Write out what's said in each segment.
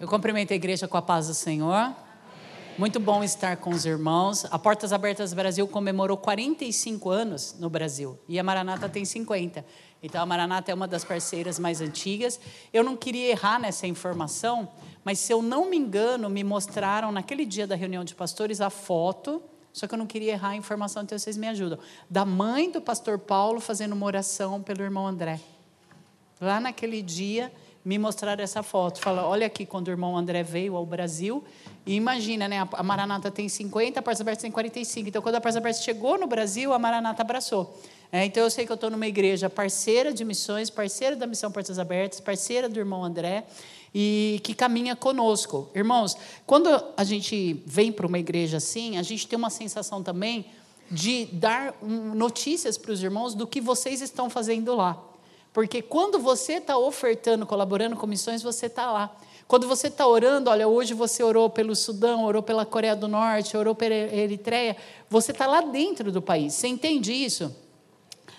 Eu cumprimento a igreja com a paz do Senhor. Muito bom estar com os irmãos. A Portas Abertas Brasil comemorou 45 anos no Brasil e a Maranata tem 50. Então a Maranata é uma das parceiras mais antigas. Eu não queria errar nessa informação, mas se eu não me engano, me mostraram naquele dia da reunião de pastores a foto, só que eu não queria errar a informação, então vocês me ajudam, da mãe do pastor Paulo fazendo uma oração pelo irmão André. Lá naquele dia, me mostraram essa foto. Fala, olha aqui quando o irmão André veio ao Brasil. E imagina, né? A Maranata tem 50, a Parça Aberta tem 45. Então, quando a Parça Aberta chegou no Brasil, a Maranata abraçou. É, então, eu sei que eu estou numa igreja parceira de missões, parceira da Missão Portas Abertas, parceira do irmão André, e que caminha conosco. Irmãos, quando a gente vem para uma igreja assim, a gente tem uma sensação também de dar notícias para os irmãos do que vocês estão fazendo lá. Porque quando você está ofertando, colaborando com missões, você está lá. Quando você está orando, olha, hoje você orou pelo Sudão, orou pela Coreia do Norte, orou pela Eritreia, você está lá dentro do país. Você entende isso?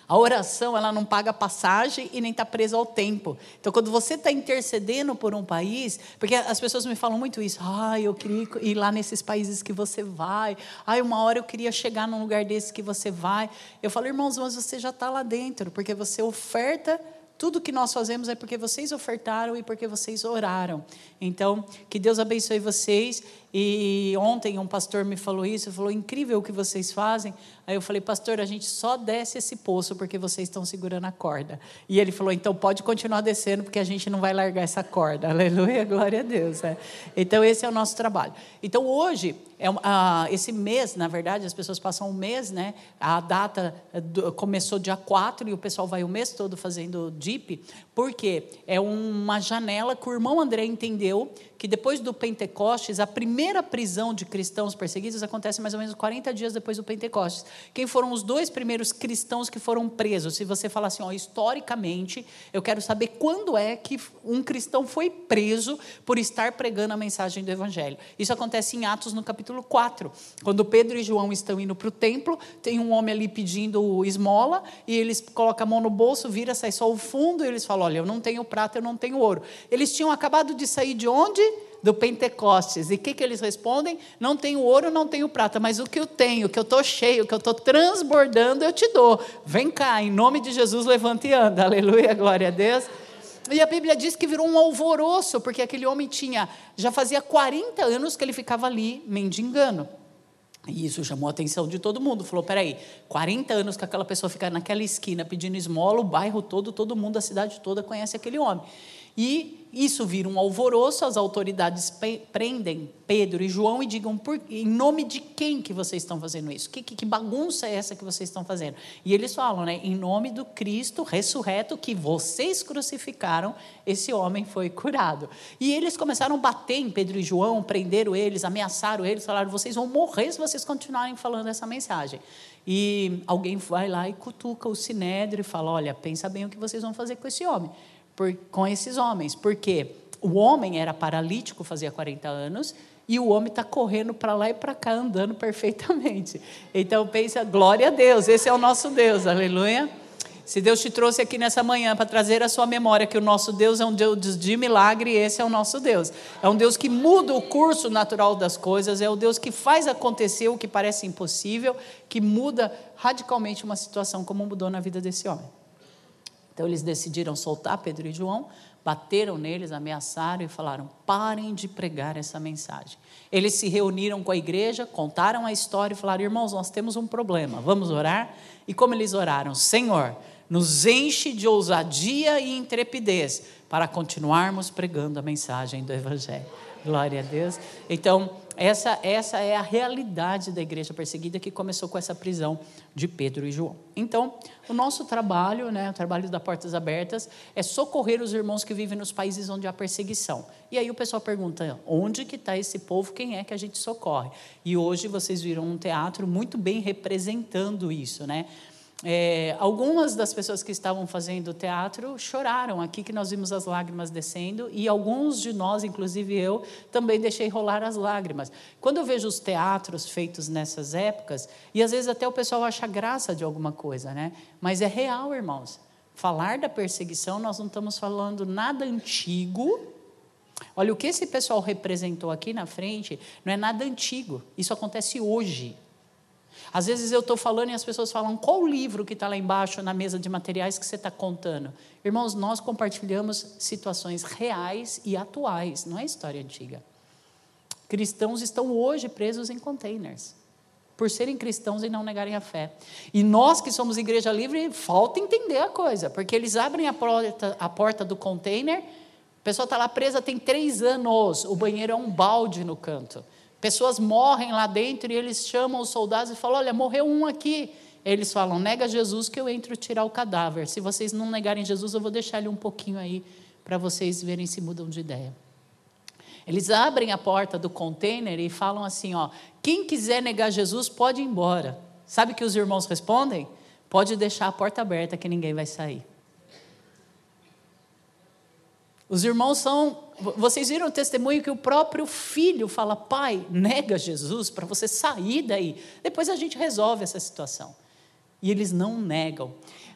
A oração, ela não paga passagem e nem está presa ao tempo. Então, quando você está intercedendo por um país, porque as pessoas me falam muito isso, ah, eu queria ir lá nesses países que você vai, ah, uma hora eu queria chegar num lugar desse que você vai. Eu falo, irmãos, mas você já está lá dentro, porque você oferta tudo que nós fazemos é porque vocês ofertaram e porque vocês oraram. Então, que Deus abençoe vocês. E ontem um pastor me falou isso, falou incrível o que vocês fazem. Aí eu falei, pastor, a gente só desce esse poço porque vocês estão segurando a corda. E ele falou, então pode continuar descendo porque a gente não vai largar essa corda. Aleluia, glória a Deus. É. Então esse é o nosso trabalho. Então hoje é, esse mês, na verdade, as pessoas passam um mês, né? A data do, começou dia 4 e o pessoal vai o mês todo fazendo DIP, porque é uma janela que o irmão André entendeu que depois do Pentecostes, a primeira prisão de cristãos perseguidos acontece mais ou menos 40 dias depois do Pentecostes. Quem foram os dois primeiros cristãos que foram presos? Se você falar assim, ó, historicamente, eu quero saber quando é que um cristão foi preso por estar pregando a mensagem do Evangelho. Isso acontece em Atos, no capítulo 4. Quando Pedro e João estão indo para o templo, tem um homem ali pedindo esmola, e eles colocam a mão no bolso, vira, sai só o fundo, e eles falam: Olha, eu não tenho prata, eu não tenho ouro. Eles tinham acabado de sair de onde? Do Pentecostes. E o que, que eles respondem? Não tenho ouro, não tenho prata, mas o que eu tenho, que eu estou cheio, que eu estou transbordando, eu te dou. Vem cá, em nome de Jesus, levanta e anda. Aleluia, glória a Deus. E a Bíblia diz que virou um alvoroço, porque aquele homem tinha, já fazia 40 anos que ele ficava ali mendigando. E isso chamou a atenção de todo mundo. Falou: peraí, 40 anos que aquela pessoa fica naquela esquina pedindo esmola, o bairro todo, todo mundo, a cidade toda conhece aquele homem. E isso vira um alvoroço, as autoridades prendem Pedro e João e digam por, em nome de quem que vocês estão fazendo isso? Que, que, que, bagunça é essa que vocês estão fazendo? E eles falam, né? Em nome do Cristo ressurreto que vocês crucificaram, esse homem foi curado. E eles começaram a bater em Pedro e João, prenderam eles, ameaçaram eles, falaram: vocês vão morrer se vocês continuarem falando essa mensagem. E alguém vai lá e cutuca o sinédrio e fala: olha, pensa bem o que vocês vão fazer com esse homem por, com esses homens, porque o homem era paralítico, fazia 40 anos, e o homem está correndo para lá e para cá, andando perfeitamente. Então pensa, glória a Deus, esse é o nosso Deus, aleluia. Se Deus te trouxe aqui nessa manhã para trazer a sua memória que o nosso Deus é um Deus de milagre, esse é o nosso Deus. É um Deus que muda o curso natural das coisas, é o Deus que faz acontecer o que parece impossível, que muda radicalmente uma situação como mudou na vida desse homem. Então eles decidiram soltar Pedro e João, bateram neles, ameaçaram e falaram: parem de pregar essa mensagem. Eles se reuniram com a igreja, contaram a história e falaram: irmãos, nós temos um problema, vamos orar? E como eles oraram? Senhor, nos enche de ousadia e intrepidez para continuarmos pregando a mensagem do Evangelho. Glória a Deus. Então, essa, essa é a realidade da igreja perseguida que começou com essa prisão de Pedro e João. Então, o nosso trabalho, né, o trabalho da Portas Abertas, é socorrer os irmãos que vivem nos países onde há perseguição. E aí o pessoal pergunta, onde que está esse povo, quem é que a gente socorre? E hoje vocês viram um teatro muito bem representando isso, né? É, algumas das pessoas que estavam fazendo teatro choraram aqui que nós vimos as lágrimas descendo e alguns de nós, inclusive eu, também deixei rolar as lágrimas. Quando eu vejo os teatros feitos nessas épocas e às vezes até o pessoal acha graça de alguma coisa, né? Mas é real, irmãos. Falar da perseguição, nós não estamos falando nada antigo, Olha, o que esse pessoal representou aqui na frente não é nada antigo, isso acontece hoje. Às vezes eu estou falando e as pessoas falam: qual o livro que está lá embaixo na mesa de materiais que você está contando? Irmãos, nós compartilhamos situações reais e atuais, não é história antiga. Cristãos estão hoje presos em containers, por serem cristãos e não negarem a fé. E nós que somos igreja livre, falta entender a coisa, porque eles abrem a porta, a porta do container, a pessoa está lá presa tem três anos, o banheiro é um balde no canto. Pessoas morrem lá dentro e eles chamam os soldados e falam: Olha, morreu um aqui. Eles falam: Nega Jesus que eu entro tirar o cadáver. Se vocês não negarem Jesus, eu vou deixar ele um pouquinho aí para vocês verem se mudam de ideia. Eles abrem a porta do container e falam assim: ó, quem quiser negar Jesus pode ir embora. Sabe que os irmãos respondem? Pode deixar a porta aberta que ninguém vai sair. Os irmãos são. Vocês viram o testemunho que o próprio filho fala: pai, nega Jesus para você sair daí. Depois a gente resolve essa situação. E eles não negam.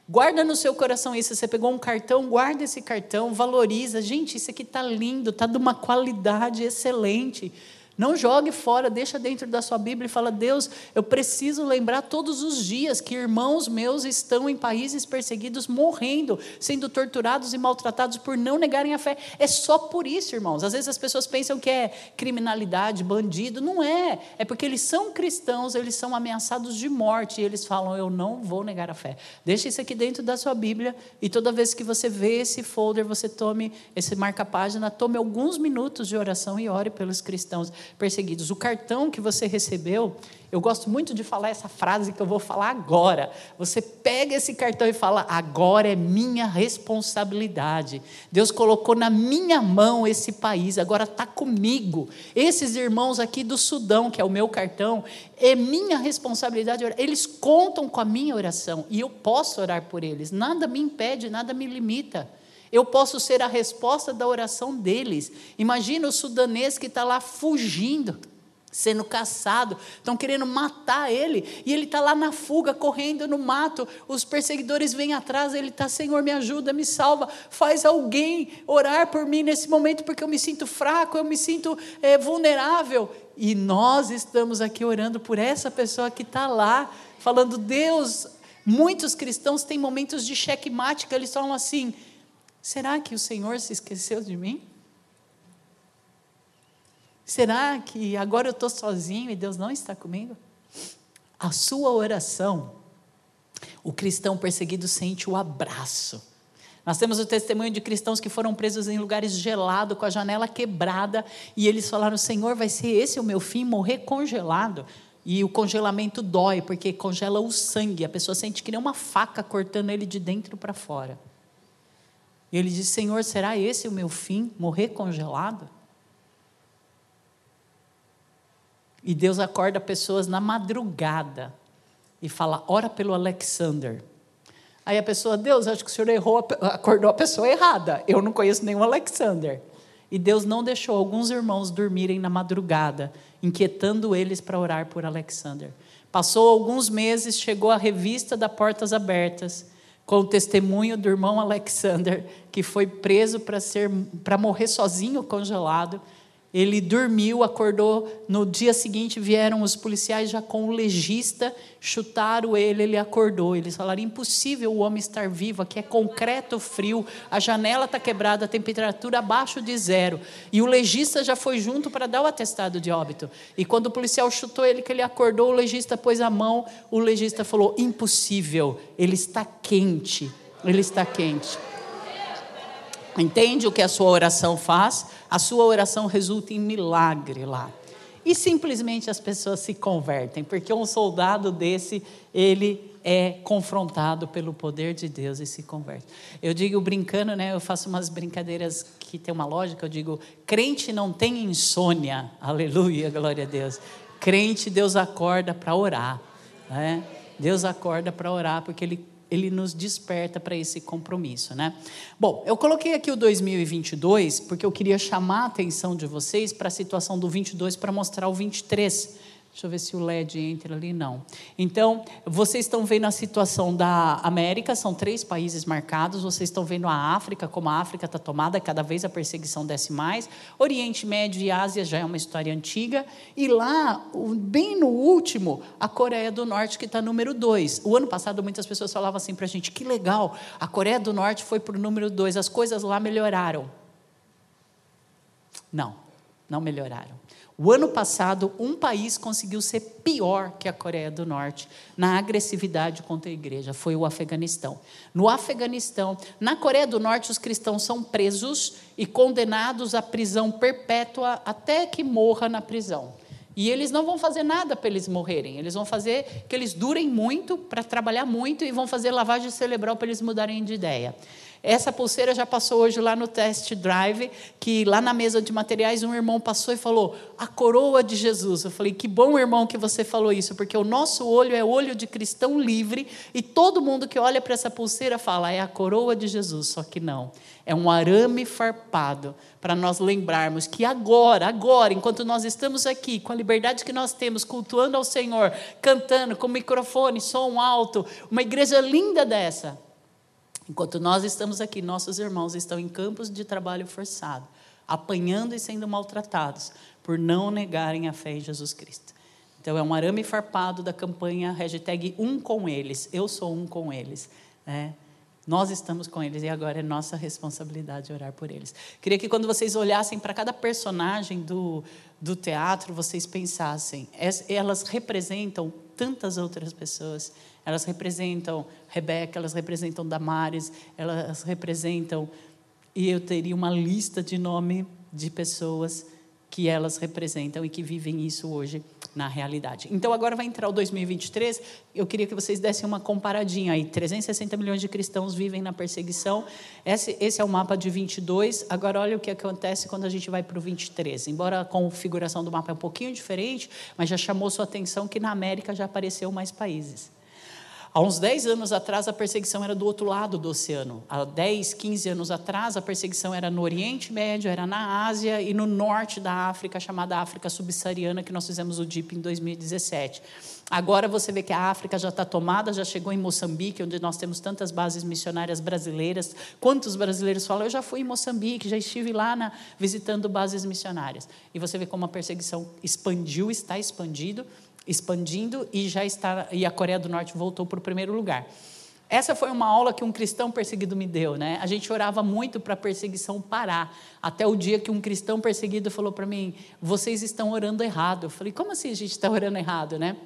Guarda no seu coração isso. Você pegou um cartão, guarda esse cartão, valoriza. Gente, isso aqui está lindo, está de uma qualidade excelente. Não jogue fora, deixa dentro da sua Bíblia e fala: Deus, eu preciso lembrar todos os dias que irmãos meus estão em países perseguidos, morrendo, sendo torturados e maltratados por não negarem a fé. É só por isso, irmãos. Às vezes as pessoas pensam que é criminalidade, bandido. Não é. É porque eles são cristãos, eles são ameaçados de morte e eles falam: Eu não vou negar a fé. Deixa isso aqui dentro da sua Bíblia e toda vez que você vê esse folder, você tome esse marca-página, tome alguns minutos de oração e ore pelos cristãos perseguidos. O cartão que você recebeu, eu gosto muito de falar essa frase que eu vou falar agora. Você pega esse cartão e fala: agora é minha responsabilidade. Deus colocou na minha mão esse país, agora está comigo. Esses irmãos aqui do Sudão, que é o meu cartão, é minha responsabilidade. Eles contam com a minha oração e eu posso orar por eles. Nada me impede, nada me limita. Eu posso ser a resposta da oração deles. Imagina o sudanês que está lá fugindo, sendo caçado, estão querendo matar ele, e ele está lá na fuga, correndo no mato. Os perseguidores vêm atrás, ele está, Senhor, me ajuda, me salva, faz alguém orar por mim nesse momento, porque eu me sinto fraco, eu me sinto é, vulnerável. E nós estamos aqui orando por essa pessoa que está lá, falando, Deus. Muitos cristãos têm momentos de checkmate que eles falam assim: Será que o Senhor se esqueceu de mim? Será que agora eu estou sozinho e Deus não está comigo? A sua oração, o cristão perseguido sente o abraço. Nós temos o testemunho de cristãos que foram presos em lugares gelados, com a janela quebrada, e eles falaram: Senhor, vai ser esse o meu fim, morrer congelado. E o congelamento dói, porque congela o sangue, a pessoa sente que nem uma faca cortando ele de dentro para fora. E ele diz: Senhor, será esse o meu fim? Morrer congelado? E Deus acorda pessoas na madrugada e fala: ora pelo Alexander. Aí a pessoa, Deus, acho que o senhor errou, acordou a pessoa errada. Eu não conheço nenhum Alexander. E Deus não deixou alguns irmãos dormirem na madrugada, inquietando eles para orar por Alexander. Passou alguns meses, chegou a revista da Portas Abertas com o testemunho do irmão Alexander, que foi preso para morrer sozinho congelado. Ele dormiu, acordou. No dia seguinte vieram os policiais já com o legista, chutaram ele, ele acordou. Eles falaram: impossível o homem estar vivo, aqui é concreto frio, a janela está quebrada, a temperatura abaixo de zero. E o legista já foi junto para dar o atestado de óbito. E quando o policial chutou ele, que ele acordou, o legista pôs a mão, o legista falou: impossível, ele está quente, ele está quente. Entende o que a sua oração faz? A sua oração resulta em milagre lá. E simplesmente as pessoas se convertem, porque um soldado desse, ele é confrontado pelo poder de Deus e se converte. Eu digo brincando, né? Eu faço umas brincadeiras que tem uma lógica. Eu digo, crente não tem insônia. Aleluia, glória a Deus. Crente, Deus acorda para orar. Né? Deus acorda para orar porque Ele ele nos desperta para esse compromisso, né? Bom, eu coloquei aqui o 2022 porque eu queria chamar a atenção de vocês para a situação do 22 para mostrar o 23. Deixa eu ver se o LED entra ali. Não. Então, vocês estão vendo a situação da América, são três países marcados. Vocês estão vendo a África, como a África está tomada, cada vez a perseguição desce mais. Oriente Médio e Ásia já é uma história antiga. E lá, bem no último, a Coreia do Norte, que está número dois. O ano passado, muitas pessoas falavam assim para a gente: que legal, a Coreia do Norte foi para o número dois, as coisas lá melhoraram. Não, não melhoraram. O ano passado, um país conseguiu ser pior que a Coreia do Norte na agressividade contra a igreja, foi o Afeganistão. No Afeganistão, na Coreia do Norte, os cristãos são presos e condenados à prisão perpétua até que morra na prisão. E eles não vão fazer nada para eles morrerem, eles vão fazer que eles durem muito, para trabalhar muito, e vão fazer lavagem cerebral para eles mudarem de ideia. Essa pulseira já passou hoje lá no test drive, que lá na mesa de materiais um irmão passou e falou: "A coroa de Jesus". Eu falei: "Que bom, irmão, que você falou isso, porque o nosso olho é olho de cristão livre e todo mundo que olha para essa pulseira fala: "É a coroa de Jesus", só que não. É um arame farpado para nós lembrarmos que agora, agora, enquanto nós estamos aqui, com a liberdade que nós temos, cultuando ao Senhor, cantando com microfone, som alto, uma igreja linda dessa, Enquanto nós estamos aqui, nossos irmãos estão em campos de trabalho forçado, apanhando e sendo maltratados por não negarem a fé em Jesus Cristo. Então, é um arame farpado da campanha hashtag um com eles. Eu sou um com eles. Né? Nós estamos com eles e agora é nossa responsabilidade orar por eles. Queria que quando vocês olhassem para cada personagem do, do teatro, vocês pensassem, elas representam tantas outras pessoas elas representam Rebeca, elas representam Damares, elas representam. E eu teria uma lista de nome de pessoas que elas representam e que vivem isso hoje na realidade. Então, agora vai entrar o 2023. Eu queria que vocês dessem uma comparadinha aí. 360 milhões de cristãos vivem na perseguição. Esse, esse é o mapa de 22. Agora, olha o que acontece quando a gente vai para o 23. Embora a configuração do mapa é um pouquinho diferente, mas já chamou sua atenção que na América já apareceu mais países. Há uns 10 anos atrás, a perseguição era do outro lado do oceano. Há 10, 15 anos atrás, a perseguição era no Oriente Médio, era na Ásia e no norte da África, chamada África Subsaariana, que nós fizemos o DIP em 2017. Agora você vê que a África já está tomada, já chegou em Moçambique, onde nós temos tantas bases missionárias brasileiras. Quantos brasileiros falam, eu já fui em Moçambique, já estive lá na, visitando bases missionárias. E você vê como a perseguição expandiu, está expandido expandindo e já está e a Coreia do Norte voltou para o primeiro lugar. Essa foi uma aula que um cristão perseguido me deu, né? A gente orava muito para a perseguição parar, até o dia que um cristão perseguido falou para mim: "Vocês estão orando errado". Eu falei: "Como assim a gente está orando errado, né?"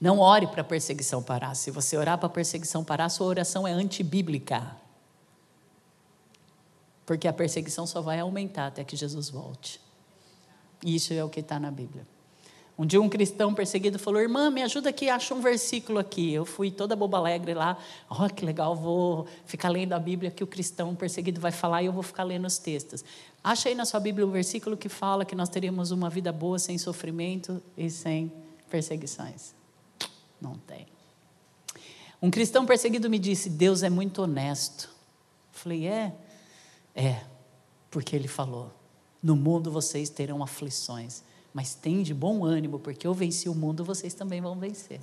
Não ore para a perseguição parar. Se você orar para a perseguição parar, sua oração é antibíblica. Porque a perseguição só vai aumentar até que Jesus volte. Isso é o que está na Bíblia. Um dia um cristão perseguido falou: Irmã, me ajuda aqui, acha um versículo aqui. Eu fui toda boba alegre lá. Oh, que legal, vou ficar lendo a Bíblia que o cristão perseguido vai falar e eu vou ficar lendo os textos. Acha aí na sua Bíblia o um versículo que fala que nós teríamos uma vida boa sem sofrimento e sem perseguições. Não tem. Um cristão perseguido me disse: Deus é muito honesto. Eu falei: É, é, porque ele falou: No mundo vocês terão aflições mas tem de bom ânimo, porque eu venci o mundo, vocês também vão vencer.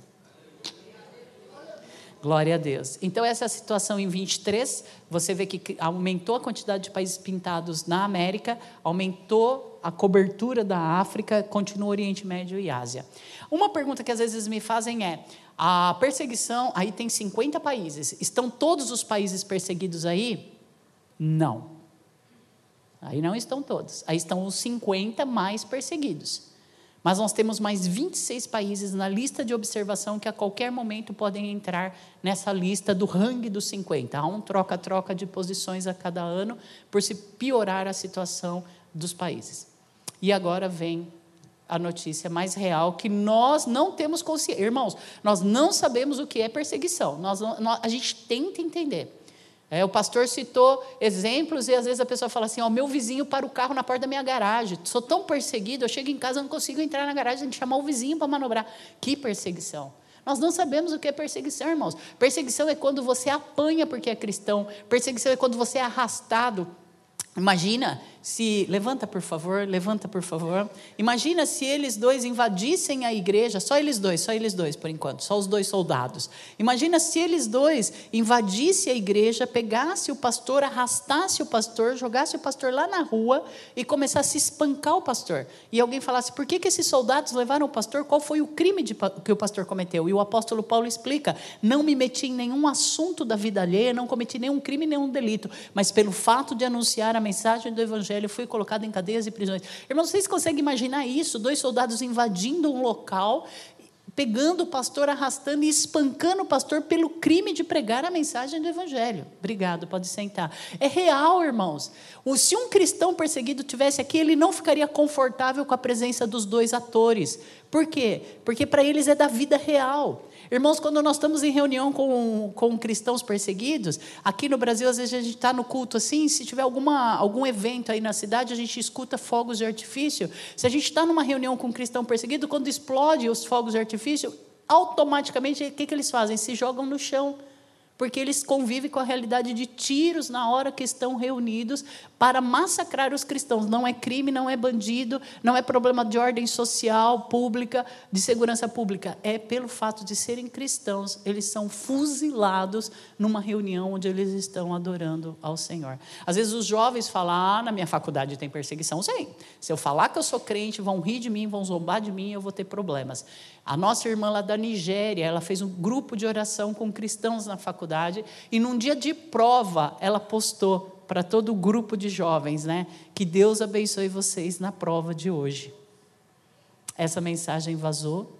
Glória a Deus. Então, essa é a situação em 23. Você vê que aumentou a quantidade de países pintados na América, aumentou a cobertura da África, continua o Oriente Médio e Ásia. Uma pergunta que às vezes me fazem é: a perseguição, aí tem 50 países, estão todos os países perseguidos aí? Não. Aí não estão todos. Aí estão os 50 mais perseguidos. Mas nós temos mais 26 países na lista de observação que a qualquer momento podem entrar nessa lista do rangue dos 50. Há um troca-troca de posições a cada ano por se piorar a situação dos países. E agora vem a notícia mais real que nós não temos consciência. Irmãos, nós não sabemos o que é perseguição. Nós, nós, a gente tenta entender. É, o pastor citou exemplos e às vezes a pessoa fala assim: Ó, meu vizinho para o carro na porta da minha garagem. Sou tão perseguido, eu chego em casa não consigo entrar na garagem, tem que chamar o vizinho para manobrar. Que perseguição! Nós não sabemos o que é perseguição, irmãos. Perseguição é quando você apanha porque é cristão. Perseguição é quando você é arrastado. Imagina se. Levanta, por favor, levanta, por favor. Imagina se eles dois invadissem a igreja, só eles dois, só eles dois, por enquanto, só os dois soldados. Imagina se eles dois invadissem a igreja, pegasse o pastor, arrastasse o pastor, jogasse o pastor lá na rua e começasse a espancar o pastor. E alguém falasse: por que, que esses soldados levaram o pastor? Qual foi o crime de, que o pastor cometeu? E o apóstolo Paulo explica: não me meti em nenhum assunto da vida alheia, não cometi nenhum crime, nenhum delito, mas pelo fato de anunciar a mensagem do evangelho evangelho, fui colocado em cadeias e prisões. Irmãos, vocês conseguem imaginar isso? Dois soldados invadindo um local, pegando o pastor, arrastando e espancando o pastor pelo crime de pregar a mensagem do evangelho. Obrigado, pode sentar. É real, irmãos. Se um cristão perseguido tivesse aqui, ele não ficaria confortável com a presença dos dois atores. Por quê? Porque para eles é da vida real. Irmãos, quando nós estamos em reunião com, com cristãos perseguidos, aqui no Brasil, às vezes a gente está no culto assim, se tiver alguma, algum evento aí na cidade, a gente escuta fogos de artifício. Se a gente está numa reunião com um cristão perseguido, quando explode os fogos de artifício, automaticamente o que, que eles fazem? Se jogam no chão porque eles convivem com a realidade de tiros na hora que estão reunidos para massacrar os cristãos. Não é crime, não é bandido, não é problema de ordem social, pública, de segurança pública. É pelo fato de serem cristãos, eles são fuzilados numa reunião onde eles estão adorando ao Senhor. Às vezes os jovens falam: ah, na minha faculdade tem perseguição. Sim, se eu falar que eu sou crente, vão rir de mim, vão zombar de mim, eu vou ter problemas. A nossa irmã lá da Nigéria, ela fez um grupo de oração com cristãos na faculdade e num dia de prova ela postou para todo o grupo de jovens, né? Que Deus abençoe vocês na prova de hoje. Essa mensagem vazou.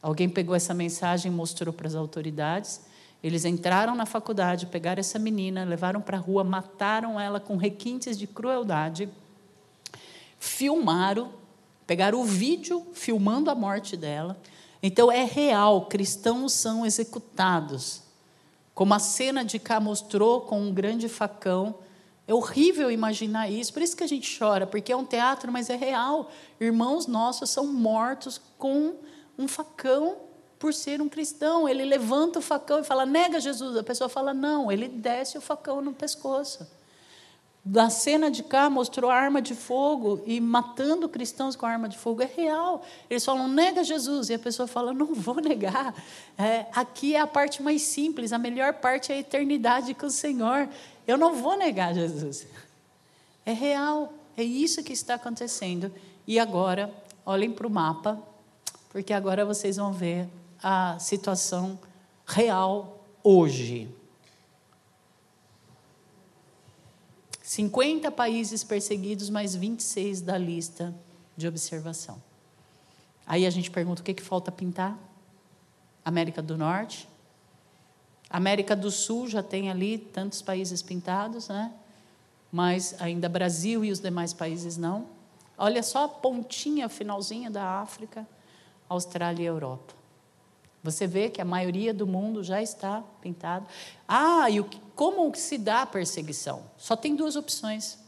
Alguém pegou essa mensagem e mostrou para as autoridades. Eles entraram na faculdade, pegaram essa menina, levaram para a rua, mataram ela com requintes de crueldade, filmaram Pegaram o vídeo filmando a morte dela. Então é real, cristãos são executados. Como a cena de cá mostrou com um grande facão. É horrível imaginar isso, por isso que a gente chora, porque é um teatro, mas é real. Irmãos nossos são mortos com um facão por ser um cristão. Ele levanta o facão e fala: nega Jesus. A pessoa fala: não. Ele desce o facão no pescoço da cena de cá mostrou arma de fogo e matando cristãos com arma de fogo. É real. Eles falam, nega Jesus. E a pessoa fala, não vou negar. É, aqui é a parte mais simples, a melhor parte é a eternidade com o Senhor. Eu não vou negar Jesus. É real. É isso que está acontecendo. E agora, olhem para o mapa, porque agora vocês vão ver a situação real hoje. 50 países perseguidos, mais 26 da lista de observação. Aí a gente pergunta: o que, que falta pintar? América do Norte. América do Sul já tem ali tantos países pintados, né? Mas ainda Brasil e os demais países não. Olha só a pontinha, finalzinha da África, Austrália e Europa. Você vê que a maioria do mundo já está pintado. Ah, e o, como se dá a perseguição? Só tem duas opções.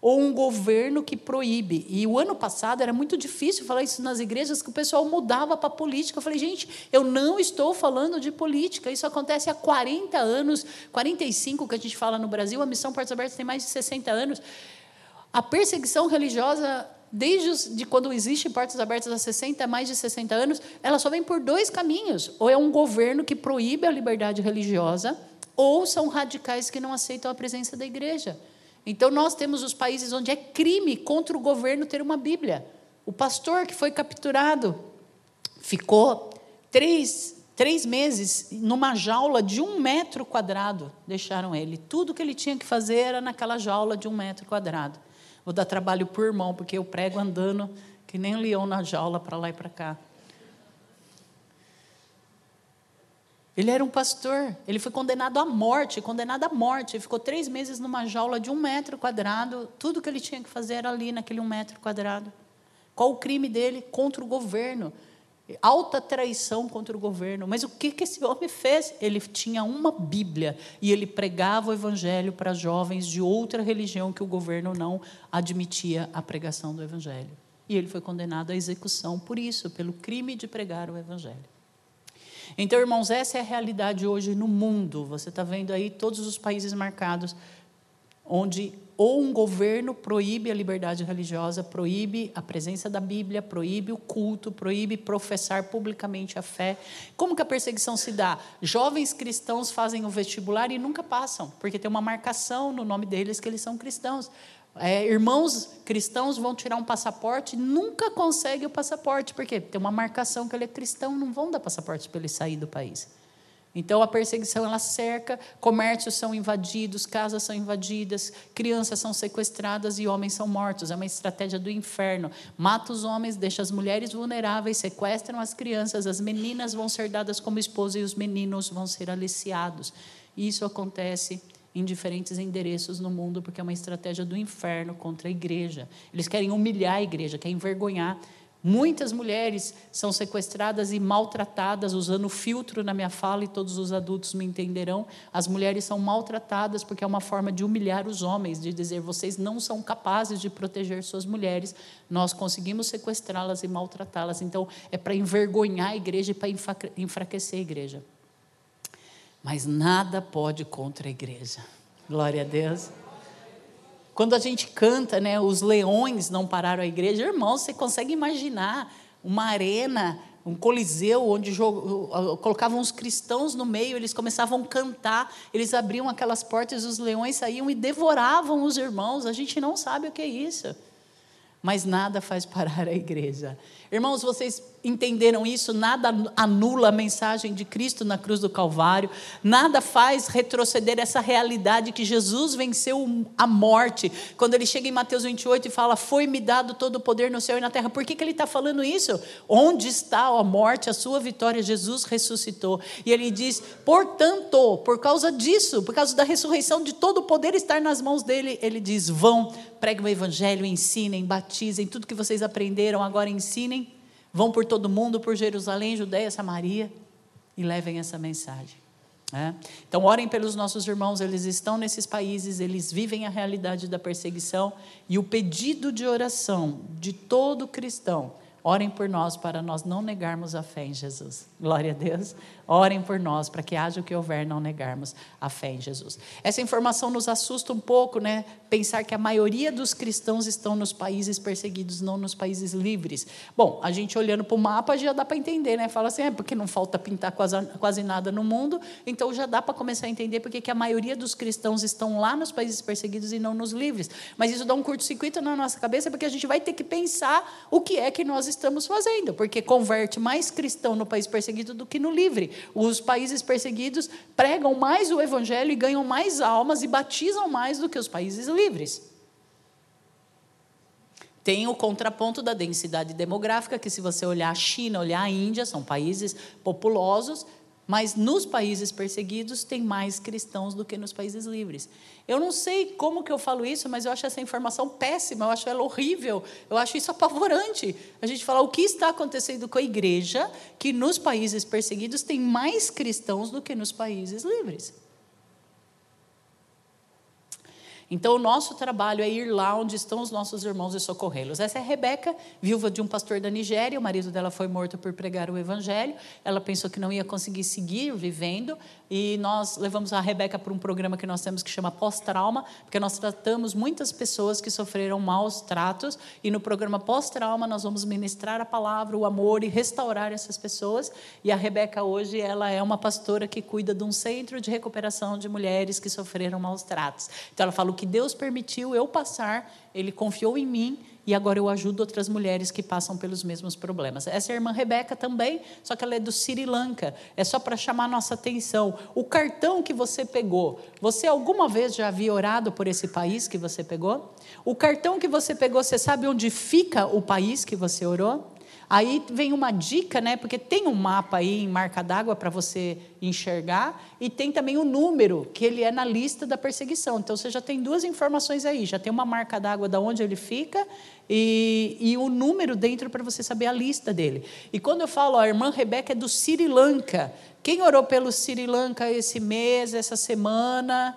Ou um governo que proíbe. E o ano passado era muito difícil falar isso nas igrejas, que o pessoal mudava para a política. Eu falei, gente, eu não estou falando de política. Isso acontece há 40 anos, 45 que a gente fala no Brasil. A Missão Portas Abertas tem mais de 60 anos. A perseguição religiosa desde os, de quando existe portas abertas há 60, mais de 60 anos, ela só vem por dois caminhos. Ou é um governo que proíbe a liberdade religiosa, ou são radicais que não aceitam a presença da igreja. Então, nós temos os países onde é crime contra o governo ter uma Bíblia. O pastor que foi capturado ficou três, três meses numa jaula de um metro quadrado. Deixaram ele. Tudo que ele tinha que fazer era naquela jaula de um metro quadrado. Vou dar trabalho por irmão, porque eu prego andando que nem um leão na jaula para lá e para cá. Ele era um pastor, ele foi condenado à morte, condenado à morte. Ele ficou três meses numa jaula de um metro quadrado. Tudo que ele tinha que fazer era ali, naquele um metro quadrado. Qual o crime dele? Contra o governo alta traição contra o governo. Mas o que, que esse homem fez? Ele tinha uma Bíblia e ele pregava o evangelho para jovens de outra religião que o governo não admitia a pregação do evangelho. E ele foi condenado à execução por isso, pelo crime de pregar o evangelho. Então, irmãos, essa é a realidade hoje no mundo. Você está vendo aí todos os países marcados onde ou um governo proíbe a liberdade religiosa, proíbe a presença da Bíblia, proíbe o culto, proíbe professar publicamente a fé. Como que a perseguição se dá? Jovens cristãos fazem o vestibular e nunca passam, porque tem uma marcação no nome deles que eles são cristãos. É, irmãos cristãos vão tirar um passaporte, nunca conseguem o passaporte, porque tem uma marcação que ele é cristão, não vão dar passaporte para ele sair do país. Então a perseguição ela cerca, comércios são invadidos, casas são invadidas, crianças são sequestradas e homens são mortos. É uma estratégia do inferno. Mata os homens, deixa as mulheres vulneráveis, sequestram as crianças, as meninas vão ser dadas como esposa e os meninos vão ser aliciados. Isso acontece em diferentes endereços no mundo porque é uma estratégia do inferno contra a igreja. Eles querem humilhar a igreja, querem envergonhar Muitas mulheres são sequestradas e maltratadas, usando filtro na minha fala, e todos os adultos me entenderão. As mulheres são maltratadas porque é uma forma de humilhar os homens, de dizer: vocês não são capazes de proteger suas mulheres, nós conseguimos sequestrá-las e maltratá-las. Então, é para envergonhar a igreja e para enfraquecer a igreja. Mas nada pode contra a igreja. Glória a Deus. Quando a gente canta, né, os leões não pararam a igreja, irmão, você consegue imaginar uma arena, um coliseu onde colocavam os cristãos no meio, eles começavam a cantar, eles abriam aquelas portas, os leões saíam e devoravam os irmãos. A gente não sabe o que é isso. Mas nada faz parar a igreja. Irmãos, vocês entenderam isso? Nada anula a mensagem de Cristo na cruz do Calvário, nada faz retroceder essa realidade que Jesus venceu a morte. Quando ele chega em Mateus 28 e fala: Foi-me dado todo o poder no céu e na terra. Por que, que ele está falando isso? Onde está a morte, a sua vitória? Jesus ressuscitou. E ele diz: Portanto, por causa disso, por causa da ressurreição de todo o poder estar nas mãos dele, ele diz: Vão, preguem o evangelho, ensinem, batizem, tudo que vocês aprenderam agora ensinem Vão por todo mundo, por Jerusalém, Judéia, Samaria e levem essa mensagem. É? Então, orem pelos nossos irmãos, eles estão nesses países, eles vivem a realidade da perseguição e o pedido de oração de todo cristão. Orem por nós para nós não negarmos a fé em Jesus. Glória a Deus. Orem por nós, para que haja o que houver, não negarmos a fé em Jesus. Essa informação nos assusta um pouco, né? Pensar que a maioria dos cristãos estão nos países perseguidos, não nos países livres. Bom, a gente olhando para o mapa já dá para entender, né? Fala assim, é porque não falta pintar quase, quase nada no mundo, então já dá para começar a entender porque que a maioria dos cristãos estão lá nos países perseguidos e não nos livres. Mas isso dá um curto-circuito na nossa cabeça, porque a gente vai ter que pensar o que é que nós estamos fazendo, porque converte mais cristão no país perseguido do que no livre. Os países perseguidos pregam mais o evangelho e ganham mais almas e batizam mais do que os países livres. Tem o contraponto da densidade demográfica, que se você olhar a China, olhar a Índia, são países populosos, mas nos países perseguidos tem mais cristãos do que nos países livres. Eu não sei como que eu falo isso, mas eu acho essa informação péssima, eu acho ela horrível, eu acho isso apavorante. A gente fala o que está acontecendo com a igreja, que nos países perseguidos tem mais cristãos do que nos países livres. Então, o nosso trabalho é ir lá onde estão os nossos irmãos e socorrê-los. Essa é a Rebeca, viúva de um pastor da Nigéria. O marido dela foi morto por pregar o evangelho. Ela pensou que não ia conseguir seguir vivendo. E nós levamos a Rebeca para um programa que nós temos que chama Pós-Trauma, porque nós tratamos muitas pessoas que sofreram maus tratos. E no programa Pós-Trauma, nós vamos ministrar a palavra, o amor e restaurar essas pessoas. E a Rebeca, hoje, ela é uma pastora que cuida de um centro de recuperação de mulheres que sofreram maus tratos. Então, ela fala que Deus permitiu eu passar, Ele confiou em mim e agora eu ajudo outras mulheres que passam pelos mesmos problemas. Essa é a irmã Rebeca também, só que ela é do Sri Lanka. É só para chamar nossa atenção. O cartão que você pegou, você alguma vez já havia orado por esse país que você pegou? O cartão que você pegou, você sabe onde fica o país que você orou? Aí vem uma dica, né? Porque tem um mapa aí em marca d'água para você enxergar e tem também o número que ele é na lista da perseguição. Então você já tem duas informações aí, já tem uma marca d'água da onde ele fica e, o número dentro para você saber a lista dele. E quando eu falo, ó, a irmã Rebeca é do Sri Lanka. Quem orou pelo Sri Lanka esse mês, essa semana?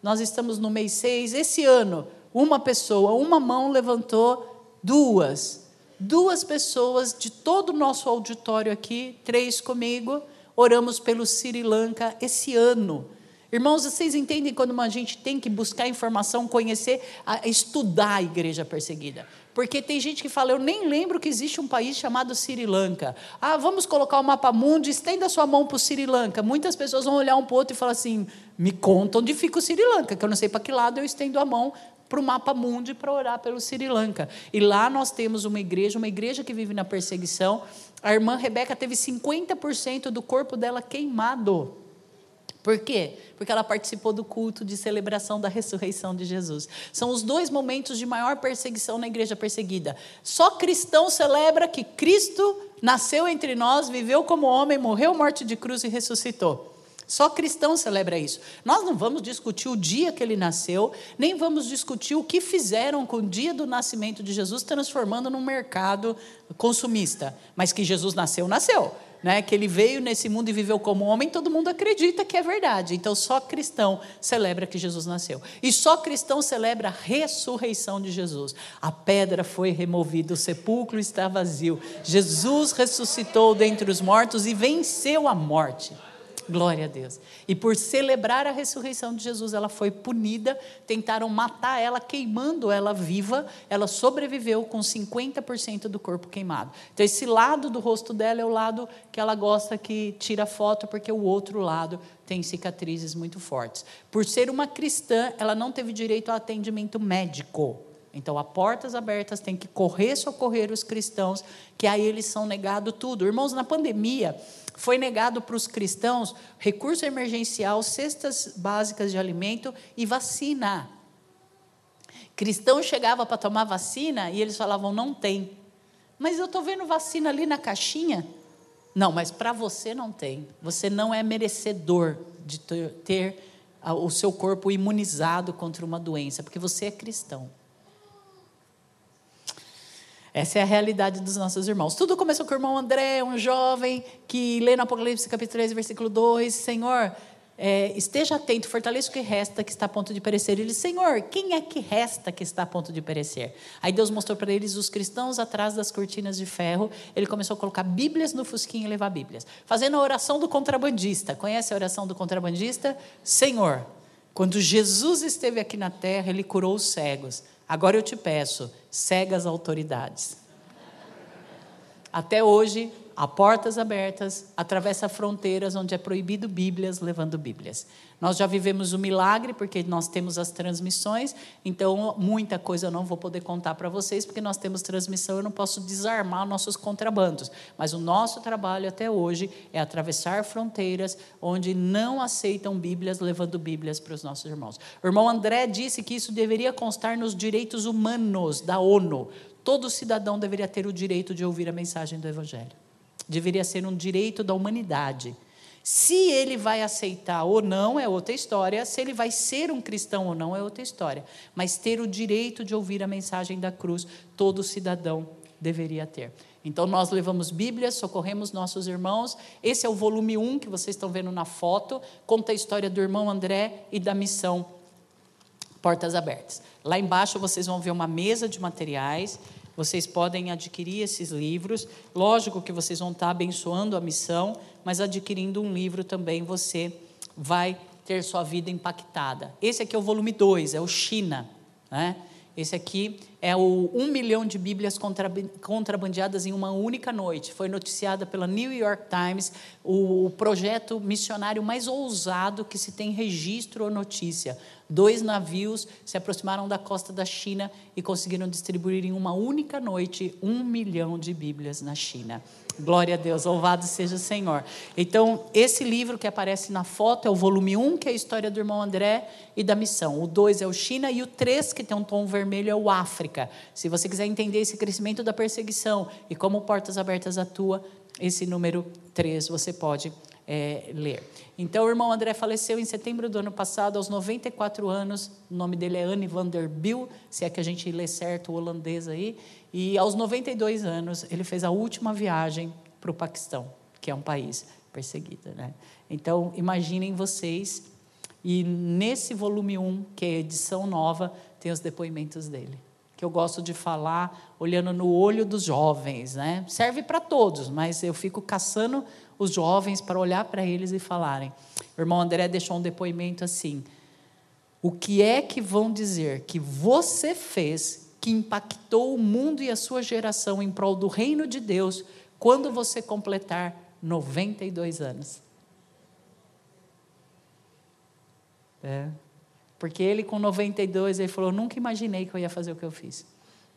Nós estamos no mês 6. Esse ano, uma pessoa, uma mão levantou, duas duas pessoas de todo o nosso auditório aqui, três comigo, oramos pelo Sri Lanka esse ano. Irmãos, vocês entendem quando a gente tem que buscar informação, conhecer, estudar a igreja perseguida? Porque tem gente que fala, eu nem lembro que existe um país chamado Sri Lanka. Ah, vamos colocar o mapa mundo, estenda sua mão para o Sri Lanka. Muitas pessoas vão olhar um para o outro e falar assim: me conta onde fica o Sri Lanka, que eu não sei para que lado eu estendo a mão para o mapa mundo para orar pelo Sri Lanka. E lá nós temos uma igreja, uma igreja que vive na perseguição. A irmã Rebeca teve 50% do corpo dela queimado. Por quê? Porque ela participou do culto de celebração da ressurreição de Jesus. São os dois momentos de maior perseguição na igreja perseguida. Só cristão celebra que Cristo nasceu entre nós, viveu como homem, morreu morte de cruz e ressuscitou. Só cristão celebra isso. Nós não vamos discutir o dia que ele nasceu, nem vamos discutir o que fizeram com o dia do nascimento de Jesus, transformando num mercado consumista. Mas que Jesus nasceu, nasceu né, que ele veio nesse mundo e viveu como homem, todo mundo acredita que é verdade. Então, só cristão celebra que Jesus nasceu. E só cristão celebra a ressurreição de Jesus. A pedra foi removida, o sepulcro está vazio. Jesus ressuscitou dentre os mortos e venceu a morte. Glória a Deus. E por celebrar a ressurreição de Jesus, ela foi punida, tentaram matar ela, queimando ela viva. Ela sobreviveu com 50% do corpo queimado. Então, esse lado do rosto dela é o lado que ela gosta que tira foto, porque o outro lado tem cicatrizes muito fortes. Por ser uma cristã, ela não teve direito a atendimento médico. Então, a portas abertas tem que correr socorrer os cristãos, que aí eles são negados tudo. Irmãos, na pandemia, foi negado para os cristãos recurso emergencial, cestas básicas de alimento e vacina. Cristão chegava para tomar vacina e eles falavam: não tem. Mas eu estou vendo vacina ali na caixinha. Não, mas para você não tem. Você não é merecedor de ter o seu corpo imunizado contra uma doença, porque você é cristão. Essa é a realidade dos nossos irmãos. Tudo começou com o irmão André, um jovem que lê no Apocalipse capítulo 3, versículo 2, Senhor, é, esteja atento, fortaleça o que resta que está a ponto de perecer. Ele Senhor, quem é que resta que está a ponto de perecer? Aí Deus mostrou para eles os cristãos atrás das cortinas de ferro. Ele começou a colocar Bíblias no fusquinho e levar Bíblias. Fazendo a oração do contrabandista. Conhece a oração do contrabandista? Senhor, quando Jesus esteve aqui na terra, ele curou os cegos. Agora eu te peço, cega as autoridades. Até hoje, há portas abertas, atravessa fronteiras onde é proibido Bíblias levando Bíblias. Nós já vivemos o milagre, porque nós temos as transmissões, então muita coisa eu não vou poder contar para vocês, porque nós temos transmissão, eu não posso desarmar nossos contrabandos. Mas o nosso trabalho até hoje é atravessar fronteiras onde não aceitam Bíblias, levando Bíblias para os nossos irmãos. O irmão André disse que isso deveria constar nos direitos humanos da ONU. Todo cidadão deveria ter o direito de ouvir a mensagem do Evangelho. Deveria ser um direito da humanidade. Se ele vai aceitar ou não é outra história, se ele vai ser um cristão ou não é outra história. Mas ter o direito de ouvir a mensagem da cruz, todo cidadão deveria ter. Então, nós levamos Bíblia, socorremos nossos irmãos. Esse é o volume 1 que vocês estão vendo na foto. Conta a história do irmão André e da missão Portas Abertas. Lá embaixo vocês vão ver uma mesa de materiais. Vocês podem adquirir esses livros. Lógico que vocês vão estar abençoando a missão, mas adquirindo um livro também você vai ter sua vida impactada. Esse aqui é o volume 2, é o China. Né? Esse aqui é o 1 milhão de Bíblias contrabandeadas em uma única noite. Foi noticiada pela New York Times, o projeto missionário mais ousado que se tem registro ou notícia. Dois navios se aproximaram da costa da China e conseguiram distribuir em uma única noite um milhão de Bíblias na China. Glória a Deus, louvado seja o Senhor. Então, esse livro que aparece na foto é o volume 1, que é a história do irmão André e da missão. O 2 é o China e o 3, que tem um tom vermelho, é o África. Se você quiser entender esse crescimento da perseguição e como Portas Abertas atua, esse número 3 você pode é, ler. Então, o irmão André faleceu em setembro do ano passado, aos 94 anos. O nome dele é Anne van der Biel, se é que a gente lê certo o holandês aí. E aos 92 anos, ele fez a última viagem para o Paquistão, que é um país perseguido. Né? Então, imaginem vocês, e nesse volume 1, que é edição nova, tem os depoimentos dele. Que eu gosto de falar olhando no olho dos jovens, né? Serve para todos, mas eu fico caçando os jovens para olhar para eles e falarem: O irmão André deixou um depoimento assim: O que é que vão dizer que você fez que impactou o mundo e a sua geração em prol do reino de Deus quando você completar 92 anos? É. Porque ele, com 92, ele falou: Nunca imaginei que eu ia fazer o que eu fiz.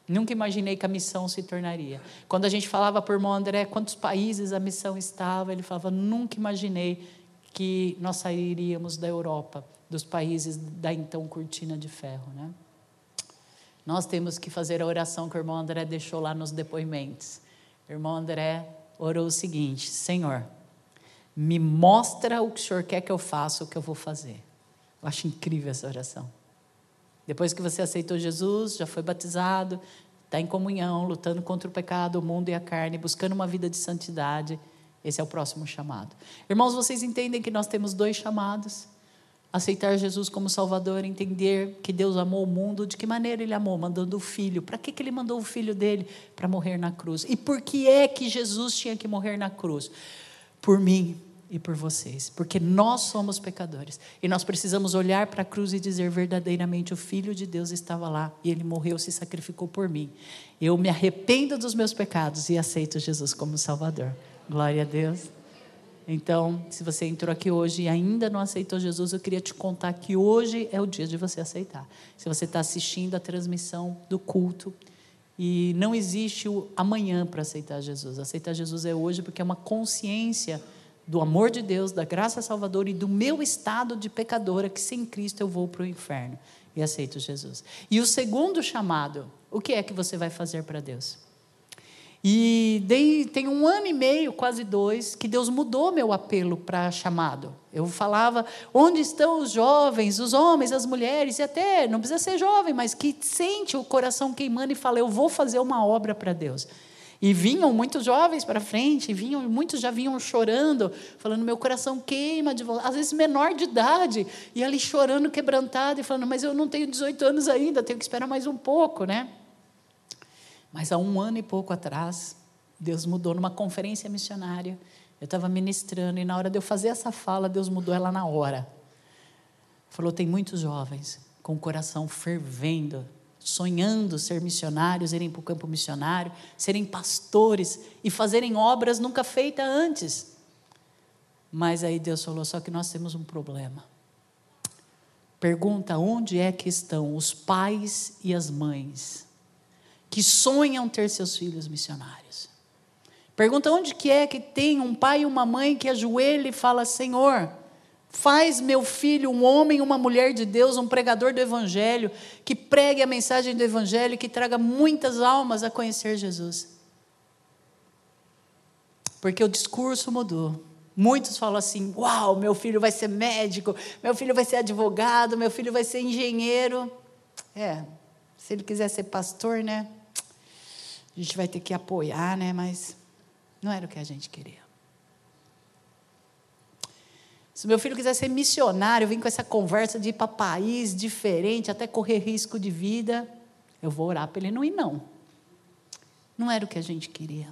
Nunca imaginei que a missão se tornaria. Quando a gente falava para o irmão André quantos países a missão estava, ele falava: Nunca imaginei que nós sairíamos da Europa, dos países da então cortina de ferro. Né? Nós temos que fazer a oração que o irmão André deixou lá nos depoimentos. O irmão André orou o seguinte: Senhor, me mostra o que o Senhor quer que eu faça, o que eu vou fazer. Eu acho incrível essa oração. Depois que você aceitou Jesus, já foi batizado, está em comunhão, lutando contra o pecado, o mundo e a carne, buscando uma vida de santidade, esse é o próximo chamado. Irmãos, vocês entendem que nós temos dois chamados? Aceitar Jesus como Salvador, entender que Deus amou o mundo, de que maneira Ele amou? Mandando o Filho. Para que, que Ele mandou o Filho dele? Para morrer na cruz. E por que é que Jesus tinha que morrer na cruz? Por mim, e por vocês, porque nós somos pecadores e nós precisamos olhar para a cruz e dizer verdadeiramente: o Filho de Deus estava lá e ele morreu, se sacrificou por mim. Eu me arrependo dos meus pecados e aceito Jesus como Salvador. Glória a Deus. Então, se você entrou aqui hoje e ainda não aceitou Jesus, eu queria te contar que hoje é o dia de você aceitar. Se você está assistindo a transmissão do culto, e não existe o amanhã para aceitar Jesus. Aceitar Jesus é hoje porque é uma consciência do amor de Deus, da graça salvadora e do meu estado de pecadora, que sem Cristo eu vou para o inferno e aceito Jesus. E o segundo chamado, o que é que você vai fazer para Deus? E dei, tem um ano e meio, quase dois, que Deus mudou meu apelo para chamado. Eu falava, onde estão os jovens, os homens, as mulheres, e até, não precisa ser jovem, mas que sente o coração queimando e fala, eu vou fazer uma obra para Deus. E vinham muitos jovens para frente, vinham, muitos já vinham chorando, falando: meu coração queima de. Às vezes menor de idade, e ali chorando, quebrantado, e falando: mas eu não tenho 18 anos ainda, tenho que esperar mais um pouco, né? Mas há um ano e pouco atrás, Deus mudou numa conferência missionária. Eu estava ministrando, e na hora de eu fazer essa fala, Deus mudou ela na hora. Falou: tem muitos jovens com o coração fervendo sonhando ser missionários, irem para o campo missionário, serem pastores e fazerem obras nunca feitas antes. Mas aí Deus falou: só que nós temos um problema. Pergunta onde é que estão os pais e as mães que sonham ter seus filhos missionários. Pergunta onde que é que tem um pai e uma mãe que ajoelha e fala: Senhor, Faz meu filho um homem, uma mulher de Deus, um pregador do Evangelho, que pregue a mensagem do Evangelho, que traga muitas almas a conhecer Jesus. Porque o discurso mudou. Muitos falam assim: Uau, meu filho vai ser médico, meu filho vai ser advogado, meu filho vai ser engenheiro. É, se ele quiser ser pastor, né? A gente vai ter que apoiar, né? Mas não era o que a gente queria. Se meu filho quiser ser missionário, vem com essa conversa de ir para país diferente, até correr risco de vida, eu vou orar para ele não ir, não. Não era o que a gente queria.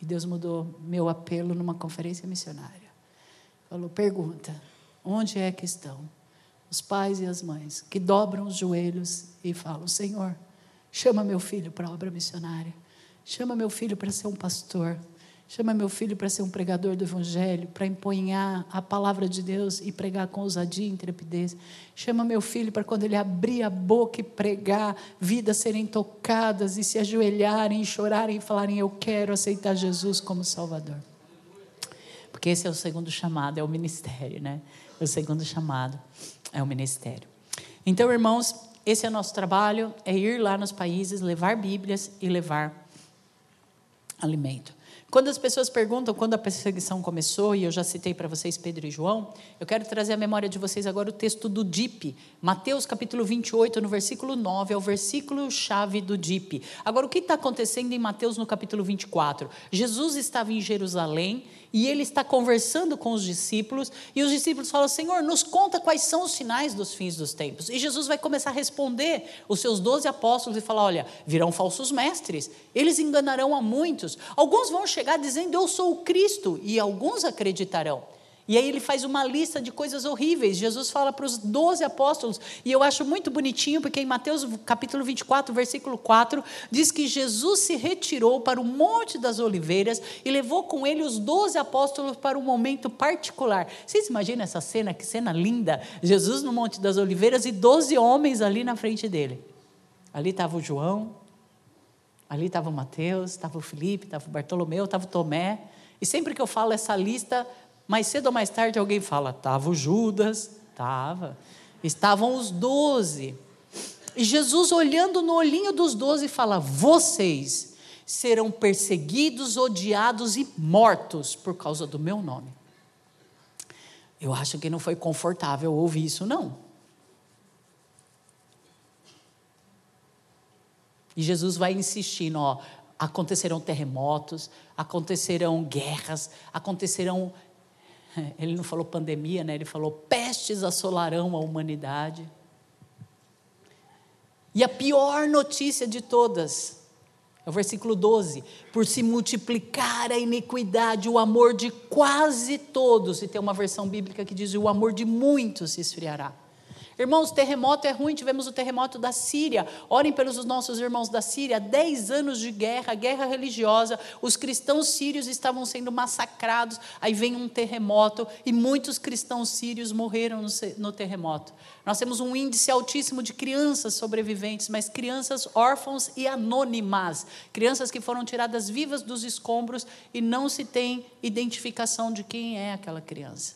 E Deus mudou meu apelo numa conferência missionária. Falou: pergunta, onde é que estão os pais e as mães que dobram os joelhos e falam: Senhor, chama meu filho para a obra missionária, chama meu filho para ser um pastor, Chama meu filho para ser um pregador do Evangelho, para empunhar a palavra de Deus e pregar com ousadia e intrepidez. Chama meu filho para quando ele abrir a boca e pregar, vidas serem tocadas e se ajoelharem e chorarem e falarem: Eu quero aceitar Jesus como Salvador. Porque esse é o segundo chamado, é o ministério, né? O segundo chamado é o ministério. Então, irmãos, esse é o nosso trabalho: é ir lá nos países, levar Bíblias e levar alimento. Quando as pessoas perguntam quando a perseguição começou, e eu já citei para vocês Pedro e João, eu quero trazer à memória de vocês agora o texto do DIP, Mateus capítulo 28, no versículo 9, é o versículo chave do DIP. Agora, o que está acontecendo em Mateus no capítulo 24? Jesus estava em Jerusalém e ele está conversando com os discípulos, e os discípulos falam: Senhor, nos conta quais são os sinais dos fins dos tempos. E Jesus vai começar a responder os seus doze apóstolos e falar: Olha, virão falsos mestres, eles enganarão a muitos. Alguns vão chegar dizendo: Eu sou o Cristo, e alguns acreditarão. E aí ele faz uma lista de coisas horríveis. Jesus fala para os doze apóstolos, e eu acho muito bonitinho, porque em Mateus capítulo 24, versículo 4, diz que Jesus se retirou para o Monte das Oliveiras e levou com ele os doze apóstolos para um momento particular. Vocês imaginam essa cena? Que cena linda! Jesus no Monte das Oliveiras e doze homens ali na frente dele. Ali estava o João, ali estava o Mateus, estava o Felipe, estava o Bartolomeu, estava o Tomé. E sempre que eu falo essa lista, mais cedo ou mais tarde alguém fala: estava o Judas, estava. Estavam os doze. E Jesus, olhando no olhinho dos doze, fala: Vocês serão perseguidos, odiados e mortos por causa do meu nome. Eu acho que não foi confortável ouvir isso, não. E Jesus vai insistindo: ó, acontecerão terremotos, acontecerão guerras, acontecerão Ele não falou pandemia, né? ele falou pestes assolarão a humanidade. E a pior notícia de todas, é o versículo 12: por se multiplicar a iniquidade, o amor de quase todos, e tem uma versão bíblica que diz: o amor de muitos se esfriará. Irmãos, terremoto é ruim, tivemos o terremoto da Síria. Orem pelos nossos irmãos da Síria. Dez anos de guerra, guerra religiosa. Os cristãos sírios estavam sendo massacrados. Aí vem um terremoto e muitos cristãos sírios morreram no terremoto. Nós temos um índice altíssimo de crianças sobreviventes, mas crianças órfãos e anônimas. Crianças que foram tiradas vivas dos escombros e não se tem identificação de quem é aquela criança,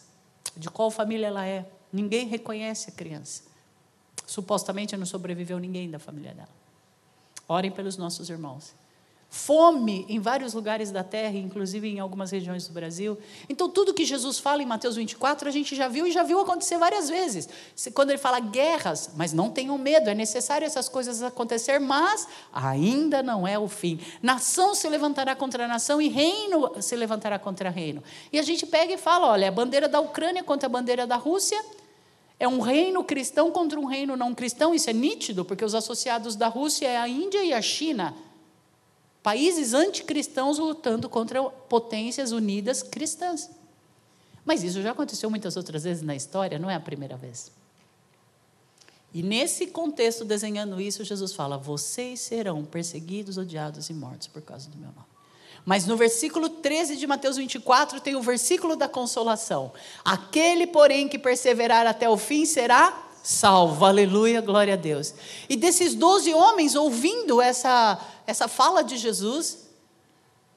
de qual família ela é. Ninguém reconhece a criança. Supostamente não sobreviveu ninguém da família dela. Orem pelos nossos irmãos. Fome em vários lugares da terra, inclusive em algumas regiões do Brasil. Então, tudo que Jesus fala em Mateus 24, a gente já viu e já viu acontecer várias vezes. Quando ele fala guerras, mas não tenham medo, é necessário essas coisas acontecer, mas ainda não é o fim. Nação se levantará contra nação e reino se levantará contra reino. E a gente pega e fala: olha, a bandeira da Ucrânia contra a bandeira da Rússia é um reino cristão contra um reino não cristão, isso é nítido, porque os associados da Rússia é a Índia e a China. Países anticristãos lutando contra potências unidas cristãs. Mas isso já aconteceu muitas outras vezes na história, não é a primeira vez. E nesse contexto, desenhando isso, Jesus fala: Vocês serão perseguidos, odiados e mortos por causa do meu nome. Mas no versículo 13 de Mateus 24 tem o versículo da consolação. Aquele, porém, que perseverar até o fim será salvo. Aleluia, glória a Deus. E desses doze homens ouvindo essa, essa fala de Jesus,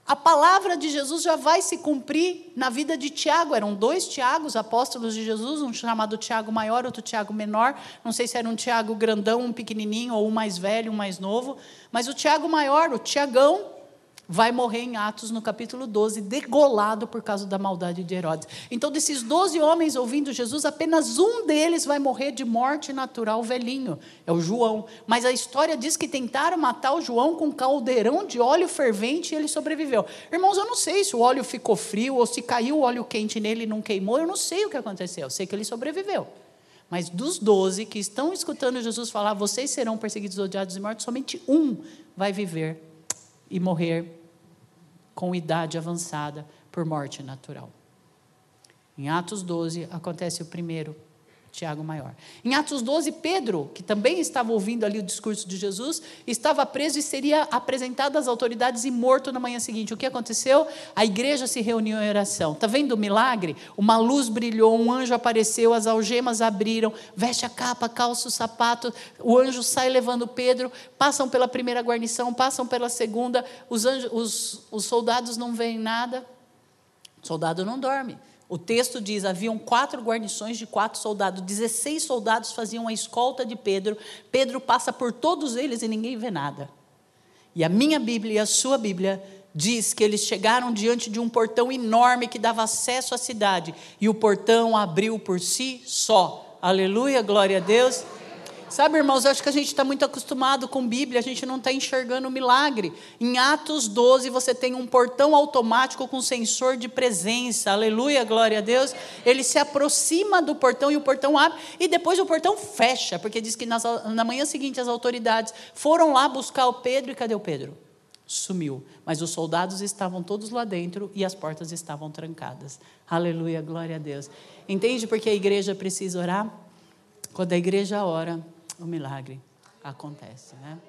a palavra de Jesus já vai se cumprir na vida de Tiago. Eram dois Tiagos, apóstolos de Jesus, um chamado Tiago maior, outro Tiago menor. Não sei se era um Tiago grandão, um pequenininho, ou um mais velho, um mais novo. Mas o Tiago maior, o Tiagão, vai morrer em Atos, no capítulo 12, degolado por causa da maldade de Herodes. Então, desses 12 homens ouvindo Jesus, apenas um deles vai morrer de morte natural velhinho, é o João. Mas a história diz que tentaram matar o João com um caldeirão de óleo fervente e ele sobreviveu. Irmãos, eu não sei se o óleo ficou frio ou se caiu o óleo quente nele e não queimou, eu não sei o que aconteceu, eu sei que ele sobreviveu. Mas dos doze que estão escutando Jesus falar, vocês serão perseguidos, odiados e mortos, somente um vai viver e morrer com idade avançada por morte natural. Em Atos 12 acontece o primeiro, Tiago Maior. Em Atos 12, Pedro, que também estava ouvindo ali o discurso de Jesus, estava preso e seria apresentado às autoridades e morto na manhã seguinte. O que aconteceu? A igreja se reuniu em oração. Está vendo o milagre? Uma luz brilhou, um anjo apareceu, as algemas abriram, veste a capa, calça o sapato, o anjo sai levando Pedro, passam pela primeira guarnição, passam pela segunda, os, anjos, os, os soldados não veem nada. O soldado não dorme. O texto diz: haviam quatro guarnições de quatro soldados, 16 soldados faziam a escolta de Pedro. Pedro passa por todos eles e ninguém vê nada. E a minha Bíblia e a sua Bíblia diz que eles chegaram diante de um portão enorme que dava acesso à cidade, e o portão abriu por si só. Aleluia, glória a Deus. Sabe, irmãos, eu acho que a gente está muito acostumado com Bíblia, a gente não está enxergando o milagre. Em Atos 12, você tem um portão automático com sensor de presença, aleluia, glória a Deus. Ele se aproxima do portão e o portão abre, e depois o portão fecha, porque diz que nas, na manhã seguinte as autoridades foram lá buscar o Pedro, e cadê o Pedro? sumiu. Mas os soldados estavam todos lá dentro e as portas estavam trancadas. Aleluia, glória a Deus. Entende porque a igreja precisa orar? Quando a igreja ora, o milagre acontece, né?